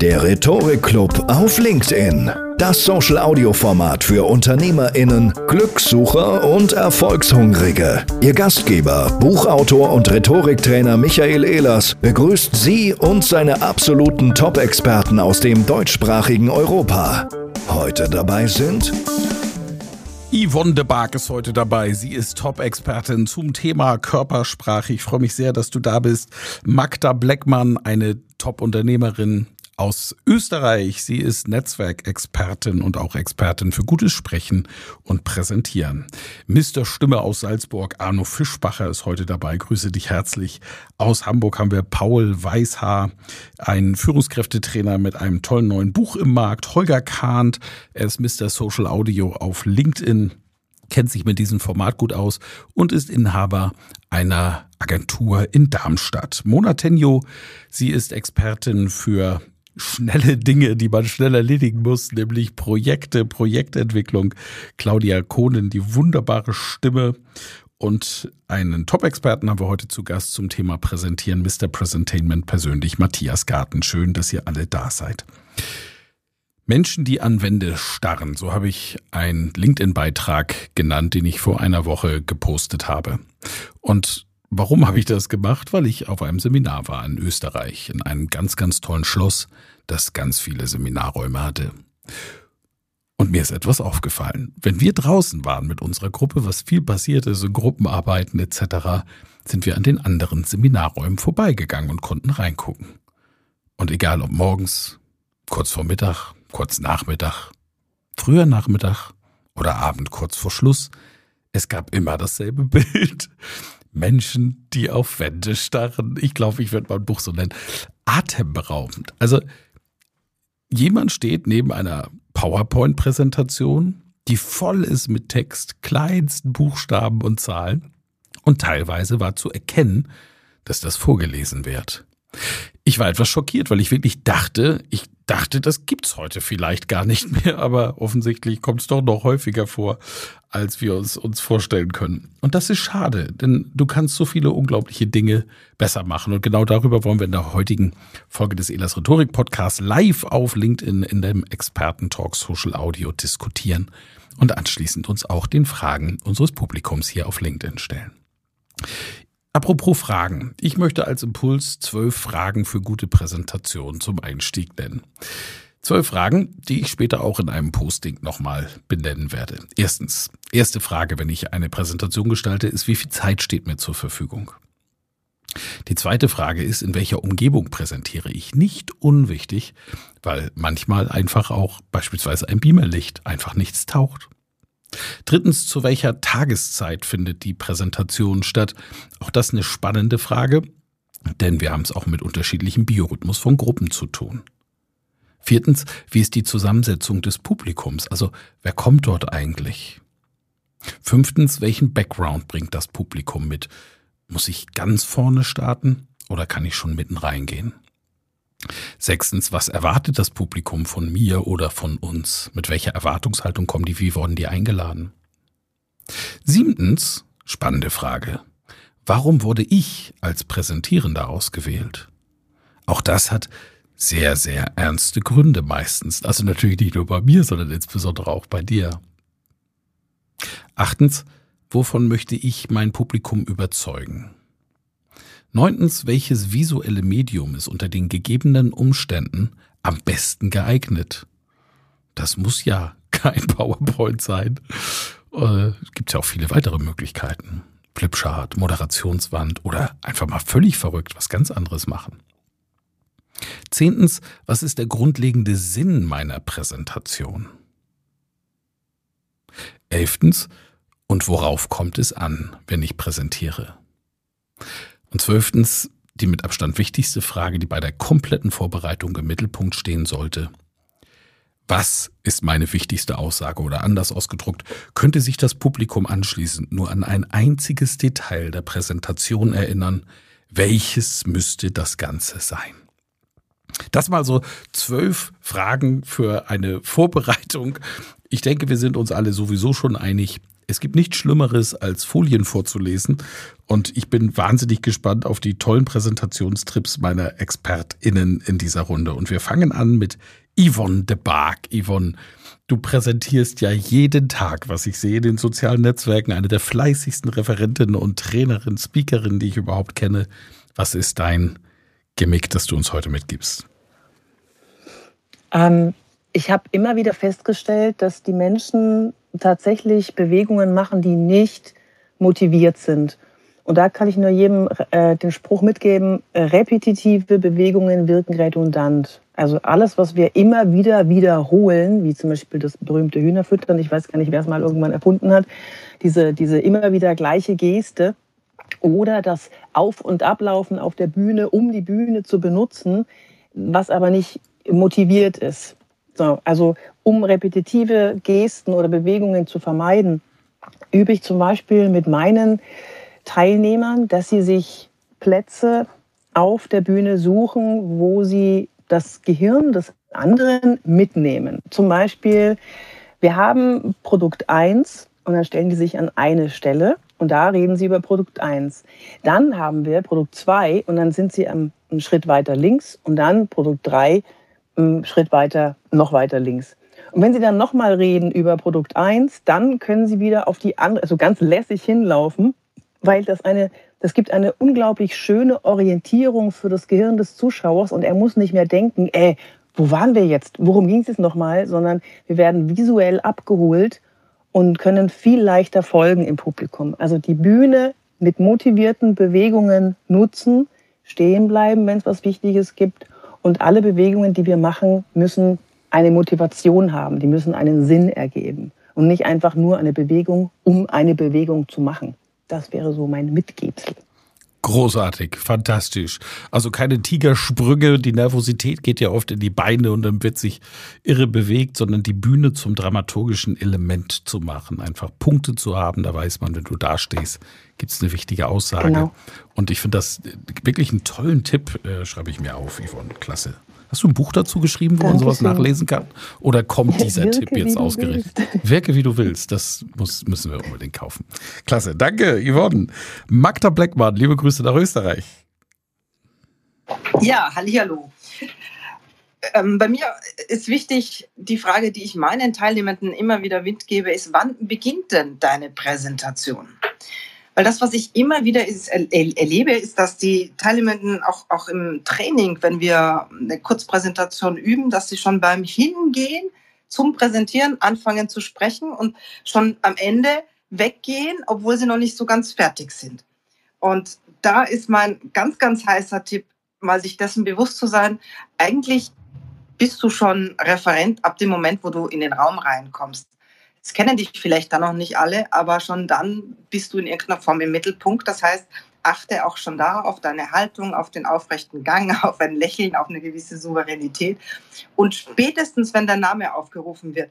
Der Rhetorik-Club auf LinkedIn. Das Social-Audio-Format für UnternehmerInnen, Glückssucher und Erfolgshungrige. Ihr Gastgeber, Buchautor und Rhetoriktrainer Michael Ehlers begrüßt Sie und seine absoluten Top-Experten aus dem deutschsprachigen Europa. Heute dabei sind Yvonne de Barg ist heute dabei. Sie ist Top-Expertin zum Thema Körpersprache. Ich freue mich sehr, dass du da bist. Magda Bleckmann, eine Top-Unternehmerin, aus Österreich. Sie ist Netzwerkexpertin und auch Expertin für gutes Sprechen und Präsentieren. Mr. Stimme aus Salzburg, Arno Fischbacher ist heute dabei. Grüße dich herzlich. Aus Hamburg haben wir Paul Weißhaar, ein Führungskräftetrainer mit einem tollen neuen Buch im Markt. Holger Kahnt, er ist Mr. Social Audio auf LinkedIn kennt sich mit diesem Format gut aus und ist Inhaber einer Agentur in Darmstadt. Mona Tenjo, sie ist Expertin für schnelle Dinge, die man schnell erledigen muss, nämlich Projekte, Projektentwicklung. Claudia Kohnen, die wunderbare Stimme und einen Top-Experten haben wir heute zu Gast zum Thema Präsentieren, Mr. Presentainment persönlich, Matthias Garten. Schön, dass ihr alle da seid. Menschen, die an Wände starren, so habe ich einen LinkedIn-Beitrag genannt, den ich vor einer Woche gepostet habe. Und Warum habe ich das gemacht? Weil ich auf einem Seminar war in Österreich, in einem ganz, ganz tollen Schloss, das ganz viele Seminarräume hatte. Und mir ist etwas aufgefallen. Wenn wir draußen waren mit unserer Gruppe, was viel passiert ist, so Gruppenarbeiten etc., sind wir an den anderen Seminarräumen vorbeigegangen und konnten reingucken. Und egal ob morgens, kurz vor Mittag, kurz Nachmittag, früher Nachmittag oder Abend kurz vor Schluss, es gab immer dasselbe Bild. Menschen, die auf Wände starren. Ich glaube, ich würde mein Buch so nennen. Atemberaubend. Also jemand steht neben einer PowerPoint-Präsentation, die voll ist mit Text, kleinsten Buchstaben und Zahlen. Und teilweise war zu erkennen, dass das vorgelesen wird. Ich war etwas schockiert, weil ich wirklich dachte, ich dachte, das gibt's heute vielleicht gar nicht mehr, aber offensichtlich kommt es doch noch häufiger vor, als wir uns, uns vorstellen können. Und das ist schade, denn du kannst so viele unglaubliche Dinge besser machen. Und genau darüber wollen wir in der heutigen Folge des Elas Rhetorik Podcasts live auf LinkedIn in dem Experten-Talk Social Audio diskutieren und anschließend uns auch den Fragen unseres Publikums hier auf LinkedIn stellen. Apropos Fragen. Ich möchte als Impuls zwölf Fragen für gute Präsentation zum Einstieg nennen. Zwölf Fragen, die ich später auch in einem Posting nochmal benennen werde. Erstens, erste Frage, wenn ich eine Präsentation gestalte, ist, wie viel Zeit steht mir zur Verfügung? Die zweite Frage ist, in welcher Umgebung präsentiere ich? Nicht unwichtig, weil manchmal einfach auch beispielsweise ein Beamerlicht einfach nichts taucht. Drittens, zu welcher Tageszeit findet die Präsentation statt? Auch das eine spannende Frage, denn wir haben es auch mit unterschiedlichem Biorhythmus von Gruppen zu tun. Viertens, wie ist die Zusammensetzung des Publikums? Also, wer kommt dort eigentlich? Fünftens, welchen Background bringt das Publikum mit? Muss ich ganz vorne starten oder kann ich schon mitten reingehen? Sechstens, was erwartet das Publikum von mir oder von uns? Mit welcher Erwartungshaltung kommen die? Wie wurden die eingeladen? Siebtens, spannende Frage. Warum wurde ich als Präsentierender ausgewählt? Auch das hat sehr, sehr ernste Gründe meistens. Also natürlich nicht nur bei mir, sondern insbesondere auch bei dir. Achtens, wovon möchte ich mein Publikum überzeugen? Neuntens, welches visuelle Medium ist unter den gegebenen Umständen am besten geeignet? Das muss ja kein PowerPoint sein. Äh, Gibt ja auch viele weitere Möglichkeiten. Flipchart, Moderationswand oder einfach mal völlig verrückt was ganz anderes machen. Zehntens, was ist der grundlegende Sinn meiner Präsentation? Elftens, und worauf kommt es an, wenn ich präsentiere? Und zwölftens, die mit Abstand wichtigste Frage, die bei der kompletten Vorbereitung im Mittelpunkt stehen sollte. Was ist meine wichtigste Aussage oder anders ausgedruckt, könnte sich das Publikum anschließend nur an ein einziges Detail der Präsentation erinnern, welches müsste das Ganze sein? Das mal so zwölf Fragen für eine Vorbereitung. Ich denke, wir sind uns alle sowieso schon einig. Es gibt nichts Schlimmeres, als Folien vorzulesen. Und ich bin wahnsinnig gespannt auf die tollen Präsentationstrips meiner ExpertInnen in dieser Runde. Und wir fangen an mit Yvonne de Barg. Yvonne, du präsentierst ja jeden Tag, was ich sehe in den sozialen Netzwerken, eine der fleißigsten Referentinnen und Trainerinnen, Speakerinnen, die ich überhaupt kenne. Was ist dein Gimmick, das du uns heute mitgibst? Ähm, ich habe immer wieder festgestellt, dass die Menschen tatsächlich Bewegungen machen, die nicht motiviert sind. Und da kann ich nur jedem äh, den Spruch mitgeben, repetitive Bewegungen wirken redundant. Also alles, was wir immer wieder wiederholen, wie zum Beispiel das berühmte Hühnerfüttern, ich weiß gar nicht, wer es mal irgendwann erfunden hat, diese, diese immer wieder gleiche Geste oder das Auf- und Ablaufen auf der Bühne, um die Bühne zu benutzen, was aber nicht motiviert ist. So, also um repetitive Gesten oder Bewegungen zu vermeiden, übe ich zum Beispiel mit meinen Teilnehmern, dass sie sich Plätze auf der Bühne suchen, wo sie das Gehirn des anderen mitnehmen. Zum Beispiel, wir haben Produkt 1 und dann stellen die sich an eine Stelle und da reden sie über Produkt 1. Dann haben wir Produkt 2 und dann sind sie einen Schritt weiter links und dann Produkt 3 einen Schritt weiter, noch weiter links. Und wenn Sie dann nochmal reden über Produkt 1, dann können Sie wieder auf die andere, also ganz lässig hinlaufen, weil das eine, das gibt eine unglaublich schöne Orientierung für das Gehirn des Zuschauers und er muss nicht mehr denken, ey, wo waren wir jetzt? Worum ging es jetzt nochmal? Sondern wir werden visuell abgeholt und können viel leichter folgen im Publikum. Also die Bühne mit motivierten Bewegungen nutzen, stehen bleiben, wenn es was Wichtiges gibt und alle Bewegungen, die wir machen, müssen eine Motivation haben, die müssen einen Sinn ergeben und nicht einfach nur eine Bewegung, um eine Bewegung zu machen. Das wäre so mein Mitgebsel. Großartig, fantastisch. Also keine Tigersprünge, die Nervosität geht ja oft in die Beine und dann wird sich irre bewegt, sondern die Bühne zum dramaturgischen Element zu machen. Einfach Punkte zu haben, da weiß man, wenn du da stehst, gibt es eine wichtige Aussage. Genau. Und ich finde das wirklich einen tollen Tipp, äh, schreibe ich mir auf, Yvonne. Klasse. Hast du ein Buch dazu geschrieben, wo man sowas nachlesen kann? Oder kommt dieser Wirke, Tipp jetzt ausgerechnet? Wirke wie du willst. Das muss, müssen wir unbedingt kaufen. Klasse. Danke, Yvonne. Magda Blackmann, liebe Grüße nach Österreich. Ja, hallo. Ähm, bei mir ist wichtig, die Frage, die ich meinen Teilnehmenden immer wieder mitgebe, ist, wann beginnt denn deine Präsentation? Weil das, was ich immer wieder ist, erlebe, ist, dass die Teilnehmenden auch, auch im Training, wenn wir eine Kurzpräsentation üben, dass sie schon beim Hingehen zum Präsentieren anfangen zu sprechen und schon am Ende weggehen, obwohl sie noch nicht so ganz fertig sind. Und da ist mein ganz, ganz heißer Tipp, mal sich dessen bewusst zu sein, eigentlich bist du schon Referent ab dem Moment, wo du in den Raum reinkommst. Es kennen dich vielleicht dann noch nicht alle, aber schon dann bist du in irgendeiner Form im Mittelpunkt. Das heißt, achte auch schon da auf deine Haltung, auf den aufrechten Gang, auf ein Lächeln, auf eine gewisse Souveränität. Und spätestens, wenn der Name aufgerufen wird,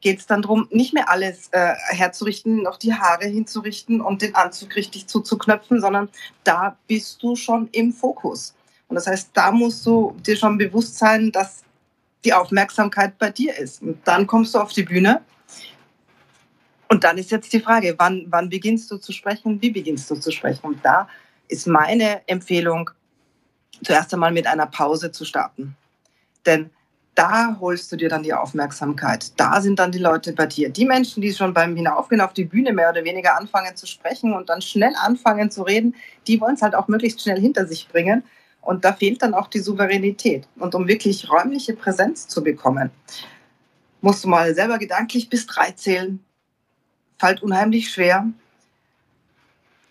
geht es dann darum, nicht mehr alles äh, herzurichten, noch die Haare hinzurichten und den Anzug richtig zuzuknöpfen, sondern da bist du schon im Fokus. Und das heißt, da musst du dir schon bewusst sein, dass die Aufmerksamkeit bei dir ist. Und dann kommst du auf die Bühne und dann ist jetzt die Frage, wann, wann beginnst du zu sprechen, wie beginnst du zu sprechen? Und da ist meine Empfehlung, zuerst einmal mit einer Pause zu starten. Denn da holst du dir dann die Aufmerksamkeit. Da sind dann die Leute bei dir. Die Menschen, die schon beim Hinaufgehen auf die Bühne mehr oder weniger anfangen zu sprechen und dann schnell anfangen zu reden, die wollen es halt auch möglichst schnell hinter sich bringen. Und da fehlt dann auch die Souveränität. Und um wirklich räumliche Präsenz zu bekommen, musst du mal selber gedanklich bis drei zählen. Fällt unheimlich schwer.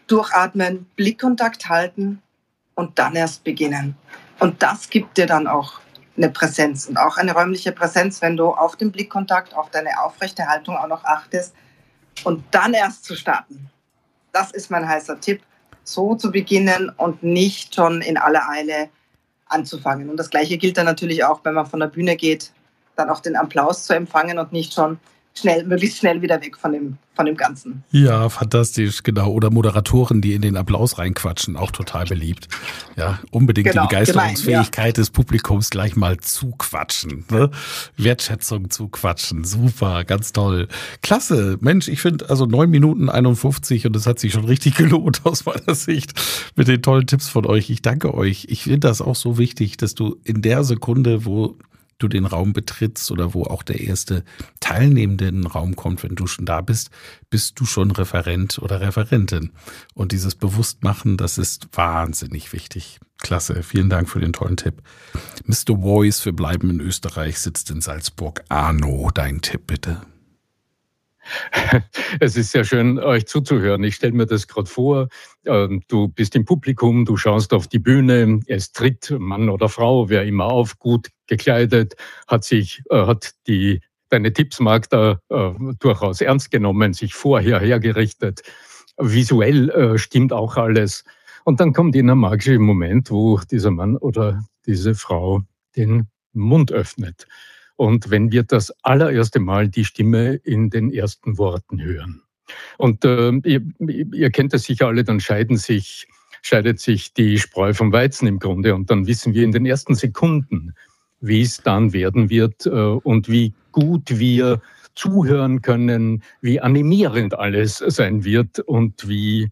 Durchatmen, Blickkontakt halten und dann erst beginnen. Und das gibt dir dann auch eine Präsenz und auch eine räumliche Präsenz, wenn du auf den Blickkontakt, auf deine aufrechte Haltung auch noch achtest und dann erst zu starten. Das ist mein heißer Tipp, so zu beginnen und nicht schon in aller Eile anzufangen. Und das Gleiche gilt dann natürlich auch, wenn man von der Bühne geht, dann auch den Applaus zu empfangen und nicht schon schnell, möglichst schnell wieder weg von dem, von dem Ganzen. Ja, fantastisch, genau. Oder Moderatoren, die in den Applaus reinquatschen, auch total beliebt. Ja, unbedingt genau, die Begeisterungsfähigkeit ja. des Publikums gleich mal zuquatschen. Ne? Wertschätzung zuquatschen. Super, ganz toll. Klasse. Mensch, ich finde also neun Minuten 51 und es hat sich schon richtig gelohnt aus meiner Sicht mit den tollen Tipps von euch. Ich danke euch. Ich finde das auch so wichtig, dass du in der Sekunde, wo du den Raum betrittst oder wo auch der erste Teilnehmende in den Raum kommt, wenn du schon da bist, bist du schon Referent oder Referentin. Und dieses Bewusstmachen, das ist wahnsinnig wichtig. Klasse, vielen Dank für den tollen Tipp. Mr. Voice für Bleiben in Österreich sitzt in Salzburg. Arno, dein Tipp bitte. Es ist sehr schön, euch zuzuhören. Ich stelle mir das gerade vor. Ähm, du bist im Publikum, du schaust auf die Bühne, es tritt Mann oder Frau, wer immer auf, gut gekleidet, hat sich, äh, hat die, deine Tipps, Magda, äh, durchaus ernst genommen, sich vorher hergerichtet. Visuell äh, stimmt auch alles. Und dann kommt in ein magischer Moment, wo dieser Mann oder diese Frau den Mund öffnet. Und wenn wir das allererste Mal die Stimme in den ersten Worten hören. Und äh, ihr, ihr kennt das sicher alle, dann scheiden sich, scheidet sich die Spreu vom Weizen im Grunde. Und dann wissen wir in den ersten Sekunden, wie es dann werden wird äh, und wie gut wir zuhören können, wie animierend alles sein wird und wie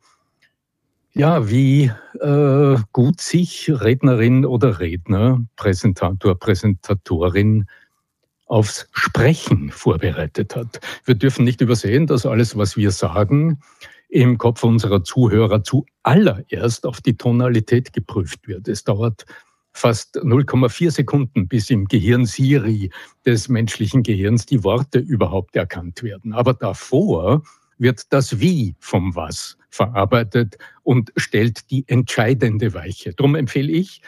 ja, wie äh, gut sich Rednerin oder Redner, Präsentator, Präsentatorin aufs Sprechen vorbereitet hat. Wir dürfen nicht übersehen, dass alles, was wir sagen, im Kopf unserer Zuhörer zuallererst auf die Tonalität geprüft wird. Es dauert fast 0,4 Sekunden, bis im Gehirn Siri des menschlichen Gehirns die Worte überhaupt erkannt werden. Aber davor wird das Wie vom Was verarbeitet und stellt die entscheidende Weiche. Darum empfehle ich,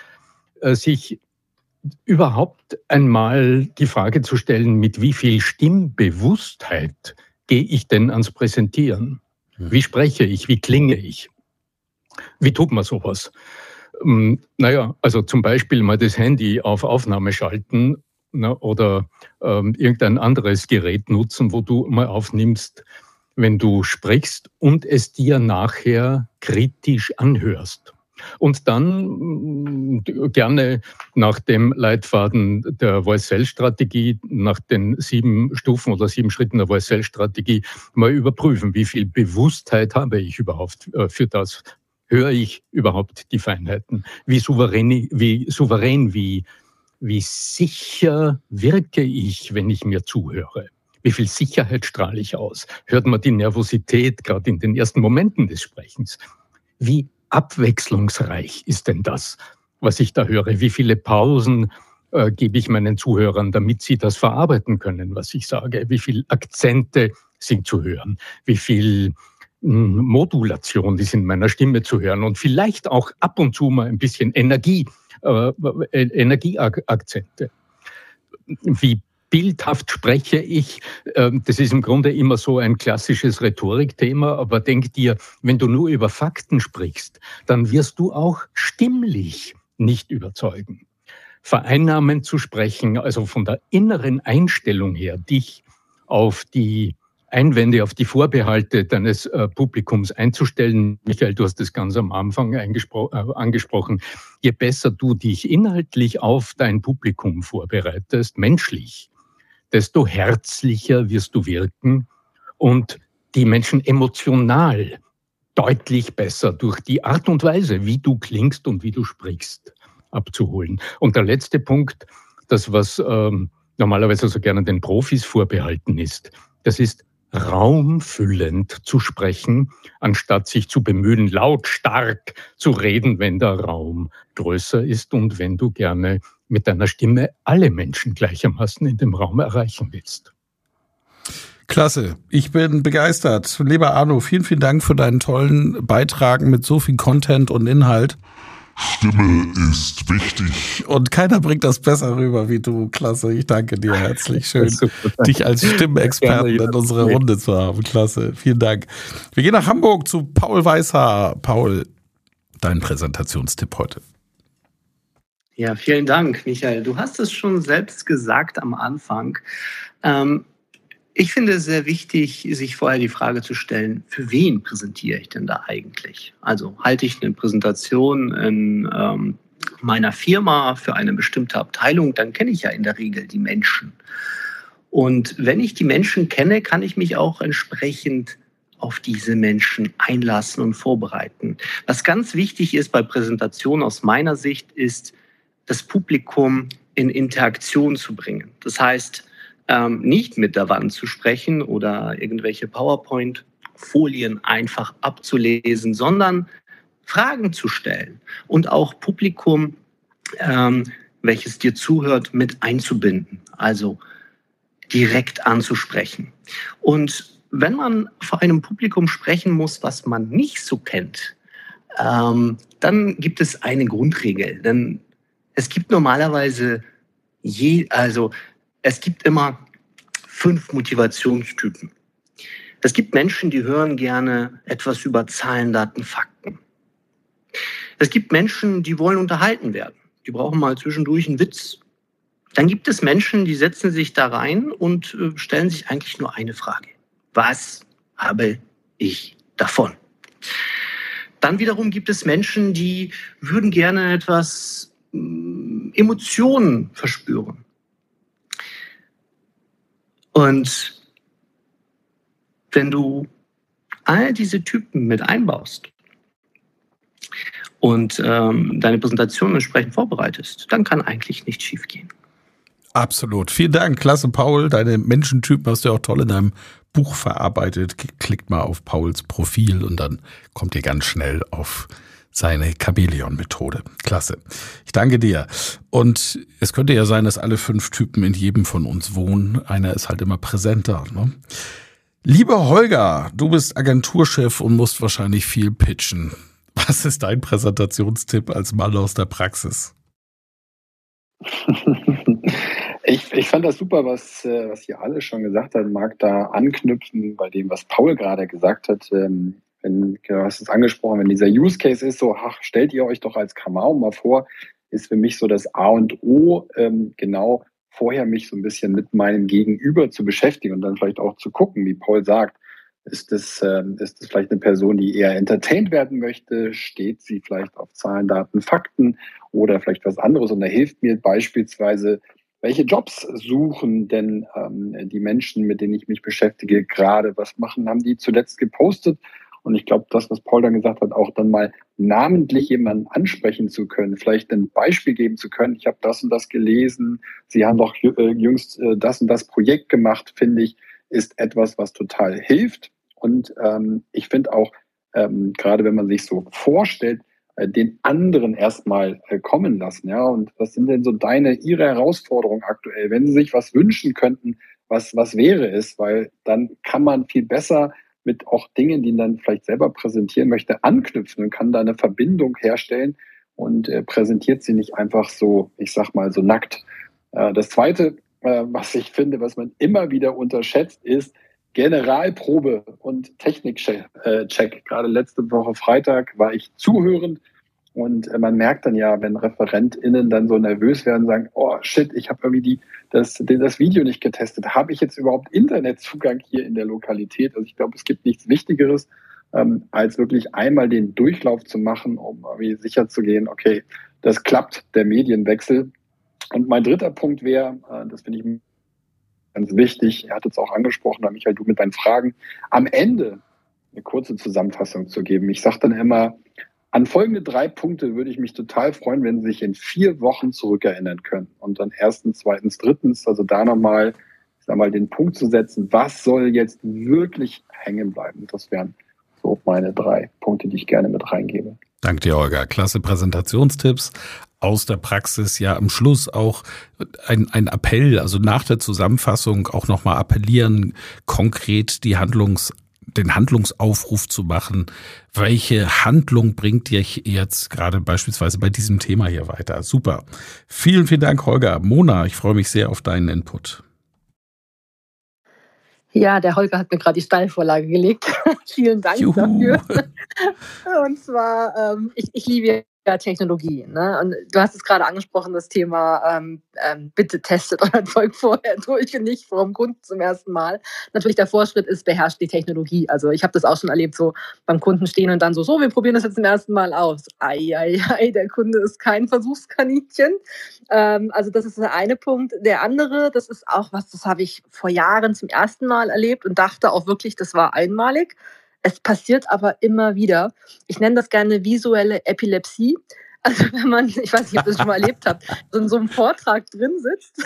äh, sich überhaupt einmal die Frage zu stellen, mit wie viel Stimmbewusstheit gehe ich denn ans Präsentieren? Hm. Wie spreche ich? Wie klinge ich? Wie tut man sowas? Hm, naja, also zum Beispiel mal das Handy auf Aufnahme schalten na, oder ähm, irgendein anderes Gerät nutzen, wo du mal aufnimmst, wenn du sprichst und es dir nachher kritisch anhörst. Und dann mm, gerne nach dem Leitfaden der Voice-Cell-Strategie, nach den sieben Stufen oder sieben Schritten der Voice-Cell-Strategie mal überprüfen, wie viel Bewusstheit habe ich überhaupt äh, für das? Höre ich überhaupt die Feinheiten? Wie souverän, wie, souverän, wie, wie sicher wirke ich, wenn ich mir zuhöre? Wie viel Sicherheit strahle ich aus? Hört man die Nervosität gerade in den ersten Momenten des Sprechens? Wie abwechslungsreich ist denn das, was ich da höre? Wie viele Pausen äh, gebe ich meinen Zuhörern, damit sie das verarbeiten können, was ich sage? Wie viele Akzente sind zu hören? Wie viel hm, Modulation ist in meiner Stimme zu hören? Und vielleicht auch ab und zu mal ein bisschen Energie, äh, äh Energieakzente. Wie bildhaft spreche ich. Ähm, das ist im Grunde immer so ein klassisches Rhetorikthema, aber denk dir, wenn du nur über Fakten sprichst, dann wirst du auch stimmlich nicht überzeugen. Vereinnahmen zu sprechen, also von der inneren Einstellung her, dich auf die Einwände, auf die Vorbehalte deines äh, Publikums einzustellen. Michael, du hast das ganz am Anfang äh, angesprochen. Je besser du dich inhaltlich auf dein Publikum vorbereitest, menschlich, desto herzlicher wirst du wirken und die Menschen emotional deutlich besser durch die Art und Weise, wie du klingst und wie du sprichst, abzuholen. Und der letzte Punkt, das, was ähm, normalerweise so gerne den Profis vorbehalten ist. Das ist raumfüllend zu sprechen, anstatt sich zu bemühen, lautstark zu reden, wenn der Raum größer ist und wenn du gerne mit deiner Stimme alle Menschen gleichermaßen in dem Raum erreichen willst. Klasse, ich bin begeistert. Lieber Arno, vielen, vielen Dank für deinen tollen Beitrag mit so viel Content und Inhalt. Stimme ist wichtig. Und keiner bringt das besser rüber wie du. Klasse, ich danke dir herzlich. Schön, dich als Stimmexperten in unserer Runde zu haben. Klasse, vielen Dank. Wir gehen nach Hamburg zu Paul Weißhaar. Paul, dein Präsentationstipp heute. Ja, vielen Dank, Michael. Du hast es schon selbst gesagt am Anfang. Ähm, ich finde es sehr wichtig, sich vorher die Frage zu stellen, für wen präsentiere ich denn da eigentlich? Also halte ich eine Präsentation in ähm, meiner Firma für eine bestimmte Abteilung, dann kenne ich ja in der Regel die Menschen. Und wenn ich die Menschen kenne, kann ich mich auch entsprechend auf diese Menschen einlassen und vorbereiten. Was ganz wichtig ist bei Präsentationen aus meiner Sicht, ist, das Publikum in Interaktion zu bringen. Das heißt, ähm, nicht mit der Wand zu sprechen oder irgendwelche PowerPoint-Folien einfach abzulesen, sondern Fragen zu stellen und auch Publikum, ähm, welches dir zuhört, mit einzubinden, also direkt anzusprechen. Und wenn man vor einem Publikum sprechen muss, was man nicht so kennt, ähm, dann gibt es eine Grundregel. Denn es gibt normalerweise je, also es gibt immer fünf Motivationstypen. Es gibt Menschen, die hören gerne etwas über Zahlen, Daten, Fakten. Es gibt Menschen, die wollen unterhalten werden. Die brauchen mal zwischendurch einen Witz. Dann gibt es Menschen, die setzen sich da rein und äh, stellen sich eigentlich nur eine Frage. Was habe ich davon? Dann wiederum gibt es Menschen, die würden gerne etwas Emotionen verspüren. Und wenn du all diese Typen mit einbaust und ähm, deine Präsentation entsprechend vorbereitest, dann kann eigentlich nichts schiefgehen. Absolut. Vielen Dank. Klasse, Paul. Deine Menschentypen hast du auch toll in deinem Buch verarbeitet. Klickt mal auf Pauls Profil und dann kommt ihr ganz schnell auf seine Chamäleon-Methode. Klasse. Ich danke dir. Und es könnte ja sein, dass alle fünf Typen in jedem von uns wohnen. Einer ist halt immer präsenter. Ne? Lieber Holger, du bist Agenturchef und musst wahrscheinlich viel pitchen. Was ist dein Präsentationstipp als Mann aus der Praxis? Ich, ich fand das super, was, äh, was ihr alle schon gesagt habt. Mag da anknüpfen bei dem, was Paul gerade gesagt hat. Wenn, du hast es angesprochen, wenn dieser Use Case ist, so, ach, stellt ihr euch doch als Kamau mal vor, ist für mich so das A und O, ähm, genau vorher mich so ein bisschen mit meinem Gegenüber zu beschäftigen und dann vielleicht auch zu gucken, wie Paul sagt, ist das, äh, ist das vielleicht eine Person, die eher entertained werden möchte? Steht sie vielleicht auf Zahlen, Daten, Fakten oder vielleicht was anderes? Und da hilft mir beispielsweise, welche Jobs suchen denn ähm, die Menschen, mit denen ich mich beschäftige, gerade? Was machen, haben die zuletzt gepostet? Und ich glaube, das, was Paul dann gesagt hat, auch dann mal namentlich jemanden ansprechen zu können, vielleicht ein Beispiel geben zu können. Ich habe das und das gelesen. Sie haben doch äh, jüngst äh, das und das Projekt gemacht, finde ich, ist etwas, was total hilft. Und ähm, ich finde auch, ähm, gerade wenn man sich so vorstellt, äh, den anderen erstmal äh, kommen lassen. Ja, und was sind denn so deine, ihre Herausforderungen aktuell? Wenn Sie sich was wünschen könnten, was, was wäre es? Weil dann kann man viel besser mit auch Dingen, die man dann vielleicht selber präsentieren möchte, anknüpfen und kann da eine Verbindung herstellen und äh, präsentiert sie nicht einfach so, ich sag mal, so nackt. Äh, das zweite, äh, was ich finde, was man immer wieder unterschätzt, ist Generalprobe und Technikcheck. Äh, Gerade letzte Woche Freitag war ich zuhörend und äh, man merkt dann ja, wenn ReferentInnen dann so nervös werden, sagen, oh shit, ich habe irgendwie die, das, das Video nicht getestet. Habe ich jetzt überhaupt Internetzugang hier in der Lokalität? Also ich glaube, es gibt nichts Wichtigeres, ähm, als wirklich einmal den Durchlauf zu machen, um irgendwie sicher zu gehen, okay, das klappt, der Medienwechsel. Und mein dritter Punkt wäre, äh, das finde ich ganz wichtig, er hat es auch angesprochen, Michael, du mit deinen Fragen, am Ende eine kurze Zusammenfassung zu geben. Ich sage dann immer, An folgende drei Punkte würde ich mich total freuen, wenn Sie sich in vier Wochen zurückerinnern können. Und dann erstens, zweitens, drittens, also da nochmal, ich sag mal, den Punkt zu setzen, was soll jetzt wirklich hängen bleiben? Das wären so meine drei Punkte, die ich gerne mit reingebe. Danke dir, Olga. Klasse Präsentationstipps aus der Praxis. Ja, am Schluss auch ein, ein Appell, also nach der Zusammenfassung auch nochmal appellieren, konkret die Handlungs den Handlungsaufruf zu machen. Welche Handlung bringt dir jetzt gerade beispielsweise bei diesem Thema hier weiter? Super. Vielen, vielen Dank, Holger. Mona, ich freue mich sehr auf deinen Input. Ja, der Holger hat mir gerade die Steilvorlage gelegt. Vielen Dank Juhu. dafür. Und zwar, ähm, ich, ich liebe Technologie. Ne? Und du hast es gerade angesprochen, das Thema, ähm, ähm, bitte testet euer Zeug vorher durch und nicht vor dem Kunden zum ersten Mal. Natürlich der Vorschritt ist, beherrscht die Technologie. Also ich habe das auch schon erlebt, so beim Kunden stehen und dann so, so, wir probieren das jetzt zum ersten Mal aus. Ei, ei, ei, der Kunde ist kein Versuchskaninchen. Ähm, also das ist der eine Punkt. Der andere, das ist auch was, das habe ich vor Jahren zum ersten Mal erlebt und dachte auch wirklich, das war einmalig. Es passiert aber immer wieder. Ich nenne das gerne visuelle Epilepsie. Also wenn man, ich weiß nicht, ob ihr das schon mal erlebt habt, so in so einem Vortrag drin sitzt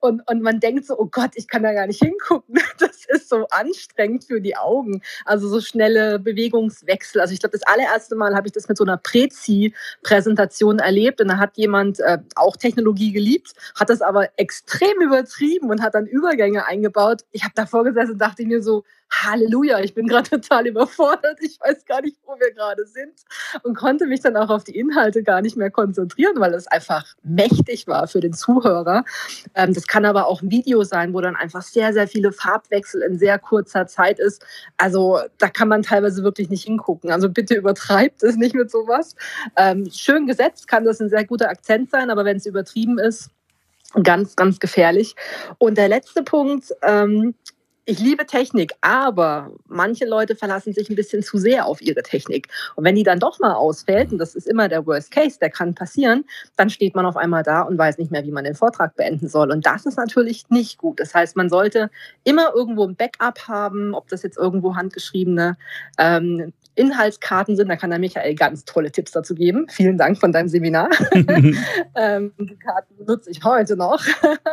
und, und man denkt so, oh Gott, ich kann da gar nicht hingucken. Das ist so anstrengend für die Augen. Also so schnelle Bewegungswechsel. Also ich glaube, das allererste Mal habe ich das mit so einer Prezi-Präsentation erlebt und da hat jemand äh, auch Technologie geliebt, hat das aber extrem übertrieben und hat dann Übergänge eingebaut. Ich habe davor gesessen und dachte mir so, Halleluja, ich bin gerade total überfordert, ich weiß gar nicht, wo wir gerade sind und konnte mich dann auch auf die Inhalte gar nicht mehr konzentrieren, weil es einfach mächtig war für den Zuhörer. Ähm, das kann aber auch ein Video sein, wo dann einfach sehr, sehr viele Farbwechsel in sehr kurzer Zeit ist. Also da kann man teilweise wirklich nicht hingucken. Also bitte übertreibt es nicht mit sowas. Ähm, schön gesetzt kann das ein sehr guter Akzent sein, aber wenn es übertrieben ist, ganz, ganz gefährlich. Und der letzte Punkt, ähm, ich liebe Technik, aber manche Leute verlassen sich ein bisschen zu sehr auf ihre Technik. Und wenn die dann doch mal ausfällt, und das ist immer der Worst Case, der kann passieren, dann steht man auf einmal da und weiß nicht mehr, wie man den Vortrag beenden soll. Und das ist natürlich nicht gut. Das heißt, man sollte immer irgendwo ein Backup haben, ob das jetzt irgendwo handgeschriebene ähm, Inhaltskarten sind. Da kann der Michael ganz tolle Tipps dazu geben. Vielen Dank von deinem Seminar. ähm, die Karten benutze ich heute noch.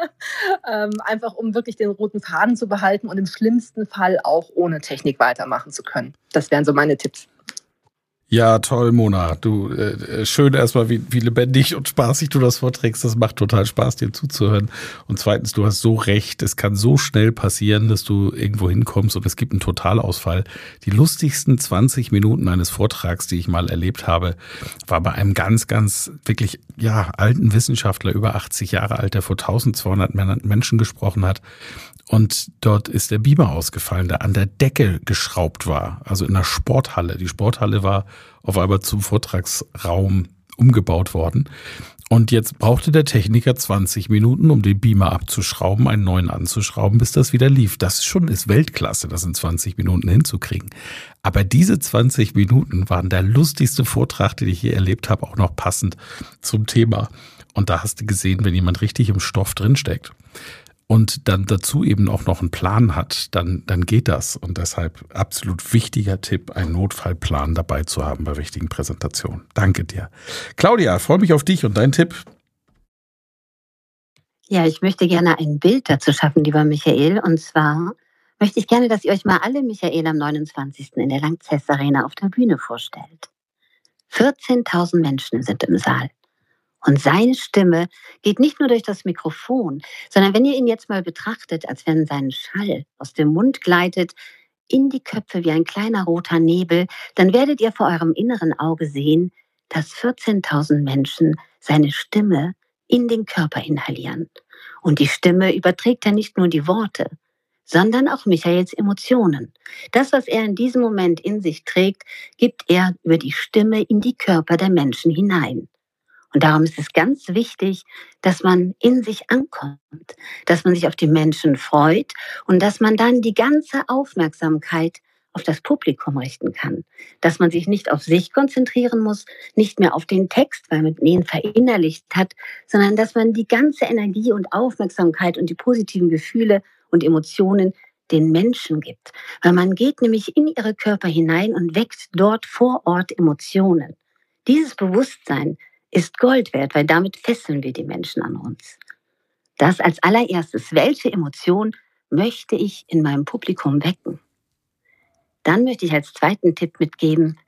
ähm, einfach um wirklich den roten Faden zu behalten und im schlimmsten Fall auch ohne Technik weitermachen zu können. Das wären so meine Tipps. Ja, toll, Mona. Du, äh, schön erstmal, wie, wie lebendig und spaßig du das vorträgst. Das macht total Spaß, dir zuzuhören. Und zweitens, du hast so recht. Es kann so schnell passieren, dass du irgendwo hinkommst und es gibt einen Totalausfall. Die lustigsten 20 Minuten eines Vortrags, die ich mal erlebt habe, war bei einem ganz, ganz wirklich, ja, alten Wissenschaftler, über 80 Jahre alt, der vor 1200 Menschen gesprochen hat. Und dort ist der Beamer ausgefallen, der an der Decke geschraubt war, also in der Sporthalle. Die Sporthalle war auf einmal zum Vortragsraum umgebaut worden. Und jetzt brauchte der Techniker 20 Minuten, um den Beamer abzuschrauben, einen neuen anzuschrauben, bis das wieder lief. Das schon ist Weltklasse, das in 20 Minuten hinzukriegen. Aber diese 20 Minuten waren der lustigste Vortrag, den ich je erlebt habe, auch noch passend zum Thema. Und da hast du gesehen, wenn jemand richtig im Stoff drinsteckt und dann dazu eben auch noch einen Plan hat, dann, dann geht das. Und deshalb absolut wichtiger Tipp, einen Notfallplan dabei zu haben bei wichtigen Präsentationen. Danke dir. Claudia, freue mich auf dich und dein Tipp. Ja, ich möchte gerne ein Bild dazu schaffen, lieber Michael. Und zwar möchte ich gerne, dass ihr euch mal alle Michael am 29. in der Langzess Arena auf der Bühne vorstellt. 14.000 Menschen sind im Saal. Und seine Stimme geht nicht nur durch das Mikrofon, sondern wenn ihr ihn jetzt mal betrachtet, als wenn sein Schall aus dem Mund gleitet in die Köpfe wie ein kleiner roter Nebel, dann werdet ihr vor eurem inneren Auge sehen, dass 14.000 Menschen seine Stimme in den Körper inhalieren. Und die Stimme überträgt ja nicht nur die Worte, sondern auch Michaels Emotionen. Das, was er in diesem Moment in sich trägt, gibt er über die Stimme in die Körper der Menschen hinein. Und darum ist es ganz wichtig, dass man in sich ankommt, dass man sich auf die Menschen freut und dass man dann die ganze Aufmerksamkeit auf das Publikum richten kann. Dass man sich nicht auf sich konzentrieren muss, nicht mehr auf den Text, weil man ihn verinnerlicht hat, sondern dass man die ganze Energie und Aufmerksamkeit und die positiven Gefühle und Emotionen den Menschen gibt. Weil man geht nämlich in ihre Körper hinein und weckt dort vor Ort Emotionen. Dieses Bewusstsein ist Gold wert, weil damit fesseln wir die Menschen an uns. Das als allererstes, welche Emotion möchte ich in meinem Publikum wecken? Dann möchte ich als zweiten Tipp mitgeben,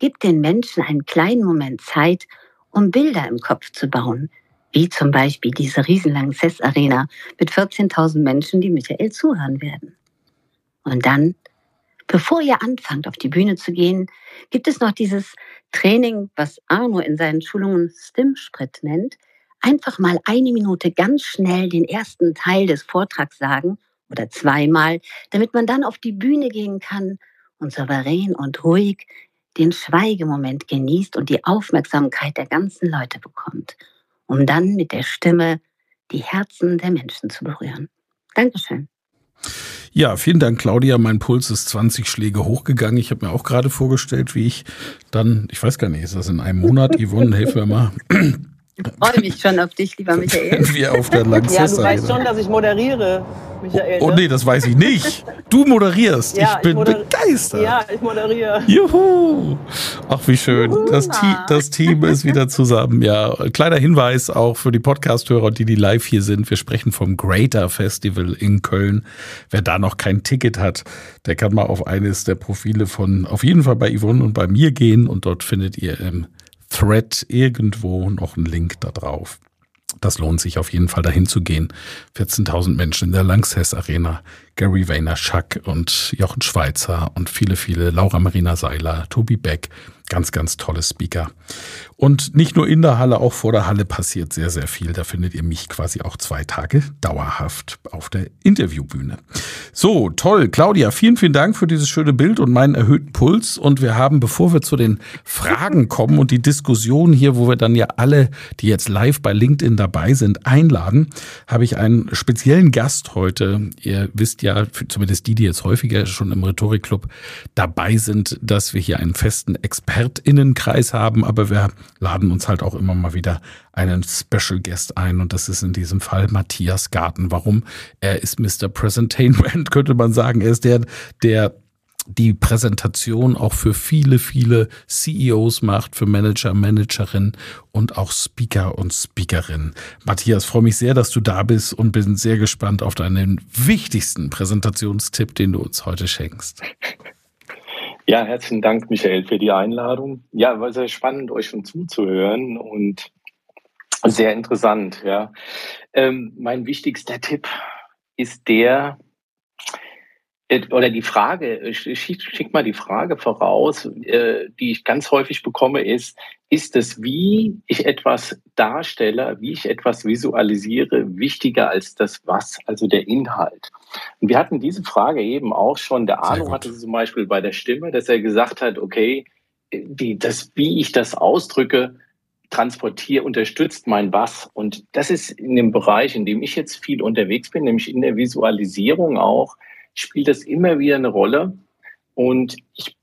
gib den Menschen einen kleinen Moment Zeit, um Bilder im Kopf zu bauen, wie zum Beispiel diese riesenlangen CES-Arena mit 14.000 Menschen, die Michael zuhören werden. Und dann, bevor ihr anfangt, auf die Bühne zu gehen, gibt es noch dieses Training, was Arno in seinen Schulungen Stimmsprit nennt. Einfach mal eine Minute ganz schnell den ersten Teil des Vortrags sagen oder zweimal, damit man dann auf die Bühne gehen kann und souverän und ruhig den Schweigemoment genießt und die Aufmerksamkeit der ganzen Leute bekommt, um dann mit der Stimme die Herzen der Menschen zu berühren. Dankeschön. Ja, vielen Dank, Claudia. Mein Puls ist 20 Schläge hochgegangen. Ich habe mir auch gerade vorgestellt, wie ich dann, ich weiß gar nicht, ist das in einem Monat, Yvonne, helfen wir mal, ich freue mich schon auf dich, lieber Michael. Wir auf der Lanxess Ja, du weißt schon, dass ich moderiere, Michael. Oh, oh nee, das weiß ich nicht. Du moderierst. Ja, ich bin ich moder begeistert. Ja, ich moderiere. Juhu. Ach, wie schön. Das, Team, das Team ist wieder zusammen. Ja, kleiner Hinweis auch für die Podcast-Hörer, die, die live hier sind. Wir sprechen vom Greater Festival in Köln. Wer da noch kein Ticket hat, der kann mal auf eines der Profile von, auf jeden Fall bei Yvonne und bei mir gehen und dort findet ihr im Thread irgendwo noch einen Link da drauf. Das lohnt sich auf jeden Fall dahin zu gehen. 14.000 Menschen in der Lanxess Arena. Gary Vaynerchuk und Jochen Schweizer und viele, viele Laura Marina Seiler, Tobi Beck. Ganz, ganz tolle Speaker. Und nicht nur in der Halle, auch vor der Halle passiert sehr, sehr viel. Da findet ihr mich quasi auch zwei Tage dauerhaft auf der Interviewbühne. So, toll. Claudia, vielen, vielen Dank für dieses schöne Bild und meinen erhöhten Puls. Und wir haben, bevor wir zu den Fragen kommen und die Diskussion hier, wo wir dann ja alle, die jetzt live bei LinkedIn dabei sind, einladen, habe ich einen speziellen Gast heute. Ihr wisst ja, zumindest die, die jetzt häufiger schon im Rhetorikclub dabei sind, dass wir hier einen festen ExpertInnenkreis haben, aber wir laden uns halt auch immer mal wieder einen Special Guest ein und das ist in diesem Fall Matthias Garten. Warum? Er ist Mr. Presentainment, könnte man sagen. Er ist der, der die Präsentation auch für viele, viele CEOs macht, für Manager, Managerinnen und auch Speaker und Speakerinnen. Matthias, freue mich sehr, dass du da bist und bin sehr gespannt auf deinen wichtigsten Präsentationstipp, den du uns heute schenkst. Ja, herzlichen Dank, Michael, für die Einladung. Ja, war sehr spannend, euch schon zuzuhören und sehr interessant. Ja, ähm, mein wichtigster Tipp ist der, oder die Frage, ich, ich schick mal die Frage voraus, äh, die ich ganz häufig bekomme, ist, ist es, wie ich etwas darstelle, wie ich etwas visualisiere, wichtiger als das Was, also der Inhalt? Und wir hatten diese Frage eben auch schon, der Arno hatte sie zum Beispiel bei der Stimme, dass er gesagt hat, okay, die, das, wie ich das ausdrücke, transportiere, unterstützt mein Was. Und das ist in dem Bereich, in dem ich jetzt viel unterwegs bin, nämlich in der Visualisierung auch, spielt das immer wieder eine Rolle. Und ich,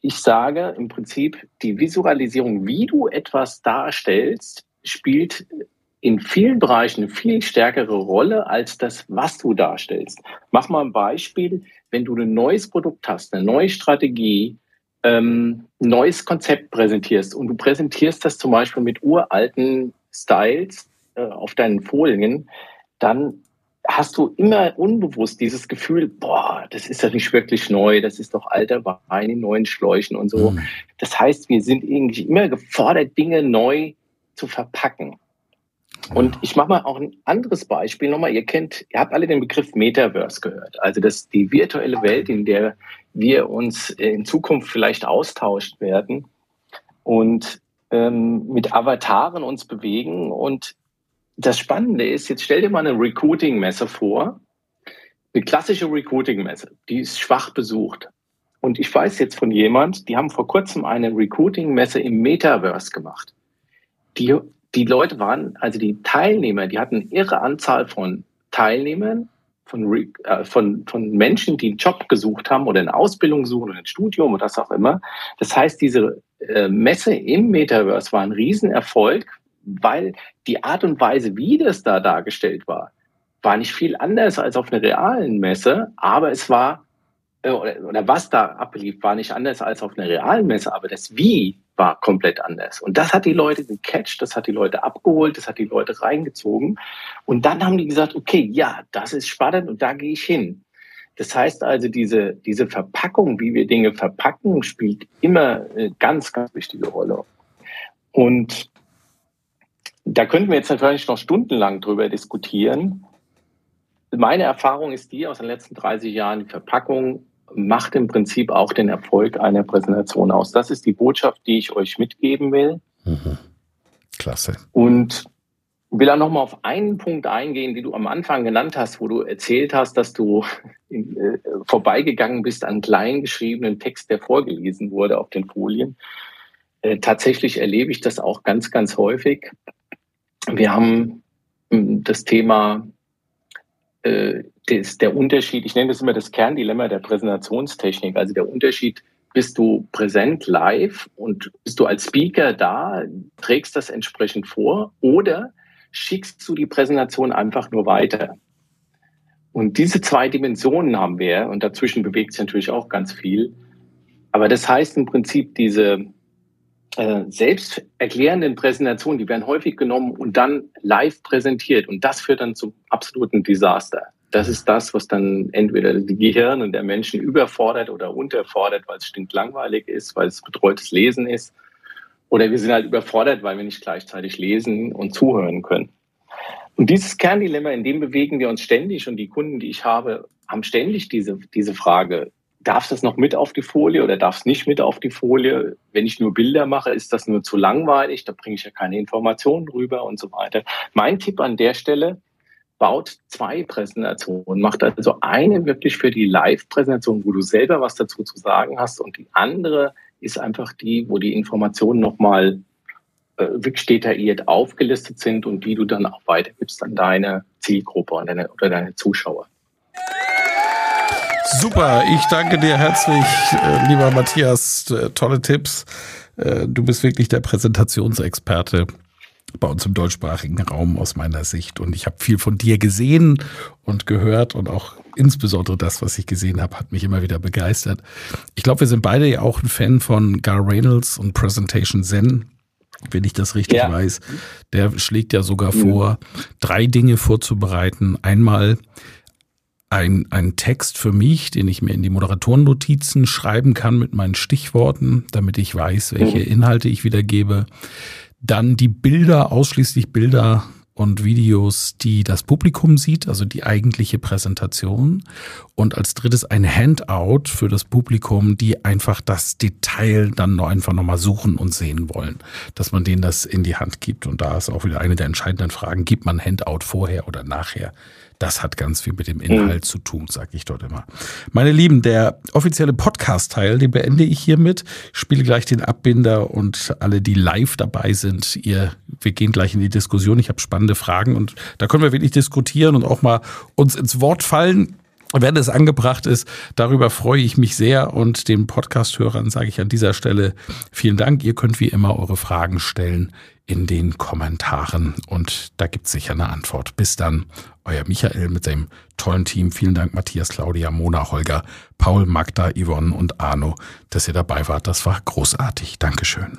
ich sage im Prinzip, die Visualisierung, wie du etwas darstellst, spielt in vielen Bereichen eine viel stärkere Rolle als das, was du darstellst. Mach mal ein Beispiel, wenn du ein neues Produkt hast, eine neue Strategie, ähm, ein neues Konzept präsentierst und du präsentierst das zum Beispiel mit uralten Styles äh, auf deinen Folien, dann hast du immer unbewusst dieses Gefühl, boah, das ist doch nicht wirklich neu, das ist doch alter Wein in neuen Schläuchen und so. Mhm. Das heißt, wir sind irgendwie immer gefordert, Dinge neu zu verpacken. Und ich mache mal auch ein anderes Beispiel nochmal. Ihr kennt, ihr habt alle den Begriff Metaverse gehört. Also das die virtuelle Welt, in der wir uns in Zukunft vielleicht austauscht werden und ähm, mit Avataren uns bewegen und das Spannende ist, jetzt stell dir mal eine Recruiting-Messe vor, eine klassische Recruiting-Messe, die ist schwach besucht. Und ich weiß jetzt von jemand, die haben vor kurzem eine Recruiting-Messe im Metaverse gemacht. Die, die Leute waren, also die Teilnehmer, die hatten irre Anzahl von Teilnehmern, von, äh, von, von Menschen, die einen Job gesucht haben oder eine Ausbildung suchen oder ein Studium oder was auch immer. Das heißt, diese äh, Messe im Metaverse war ein Riesenerfolg, weil die Art und Weise, wie das da dargestellt war, war nicht viel anders als auf einer realen Messe, aber es war äh, oder, was da ablief, war nicht anders als auf einer realen Messe, aber das Wie war komplett anders. Und das hat die Leute gecatcht, das hat die Leute abgeholt, das hat die Leute reingezogen. Und dann haben die gesagt, okay, ja, das ist spannend und da gehe ich hin. Das heißt also, diese, diese Verpackung, wie wir Dinge verpacken, spielt immer eine ganz, ganz wichtige Rolle. Und da könnten wir jetzt natürlich noch stundenlang drüber diskutieren. Meine Erfahrung ist die aus den letzten 30 Jahren, die Verpackung macht im Prinzip auch den Erfolg einer Präsentation aus. Das ist die Botschaft, die ich euch mitgeben will. Mhm. Klasse. Und will auch nochmal auf einen Punkt eingehen, den du am Anfang genannt hast, wo du erzählt hast, dass du äh, vorbeigegangen bist an klein geschriebenen Text, der vorgelesen wurde auf den Folien. Äh, tatsächlich erlebe ich das auch ganz, ganz häufig. Wir haben hm, das Thema äh, das, der Unterschied, ich nenne das immer das Kerndilemma der Präsentationstechnik, also der Unterschied, bist du präsent live und bist du als Speaker da, trägst das entsprechend vor oder schickst du die Präsentation einfach nur weiter. Und diese zwei Dimensionen haben wir und dazwischen bewegt sich natürlich auch ganz viel. Aber das heißt im Prinzip, diese äh, selbsterklärenden Präsentationen, die werden häufig genommen und dann live präsentiert. Und das führt dann zum absoluten Desaster. Das ist das, was dann entweder die Gehirne der Menschen überfordert oder unterfordert, weil es stinklangweilig ist, weil es betreutes Lesen ist oder wir sind halt überfordert, weil wir nicht gleichzeitig lesen und zuhören können. Und dieses Kerndilemma, in dem bewegen wir uns ständig und die Kunden, die ich habe, haben ständig diese, diese Frage, darf das noch mit auf die Folie oder darf es nicht mit auf die Folie? Wenn ich nur Bilder mache, ist das nur zu langweilig, da bringe ich ja keine Informationen rüber und so weiter. Mein Tipp an der Stelle, baut zwei Präsentationen, macht also eine wirklich für die Live-Präsentation, wo du selber was dazu zu sagen hast und die andere ist einfach die, wo die Informationen nochmal äh, wirklich detailliert aufgelistet sind und die du dann auch weitergibst an deine Zielgruppe oder deine, oder deine Zuschauer. Super, ich danke dir herzlich, äh, lieber Matthias. Äh, tolle Tipps. Äh, du bist wirklich der Präsentationsexperte bei uns im deutschsprachigen Raum aus meiner Sicht. Und ich habe viel von dir gesehen und gehört und auch insbesondere das, was ich gesehen habe, hat mich immer wieder begeistert. Ich glaube, wir sind beide ja auch ein Fan von Gar Reynolds und Presentation Zen. Wenn ich das richtig ja. weiß, der schlägt ja sogar mhm. vor, drei Dinge vorzubereiten. Einmal ein, ein Text für mich, den ich mir in die Moderatorennotizen schreiben kann mit meinen Stichworten, damit ich weiß, welche mhm. Inhalte ich wiedergebe. Dann die Bilder, ausschließlich Bilder und Videos, die das Publikum sieht, also die eigentliche Präsentation. Und als drittes ein Handout für das Publikum, die einfach das Detail dann noch einfach nochmal suchen und sehen wollen, dass man denen das in die Hand gibt. Und da ist auch wieder eine der entscheidenden Fragen, gibt man Handout vorher oder nachher? Das hat ganz viel mit dem Inhalt mhm. zu tun, sage ich dort immer. Meine Lieben, der offizielle Podcast-Teil, den beende ich hiermit. Ich spiele gleich den Abbinder und alle, die live dabei sind, ihr, wir gehen gleich in die Diskussion. Ich habe spannende Fragen und da können wir wirklich diskutieren und auch mal uns ins Wort fallen. Wenn es angebracht ist, darüber freue ich mich sehr und den Podcast-Hörern sage ich an dieser Stelle vielen Dank. Ihr könnt wie immer eure Fragen stellen in den Kommentaren und da gibt es sicher eine Antwort. Bis dann, euer Michael mit dem tollen Team. Vielen Dank, Matthias, Claudia, Mona, Holger, Paul, Magda, Yvonne und Arno, dass ihr dabei wart. Das war großartig. Dankeschön.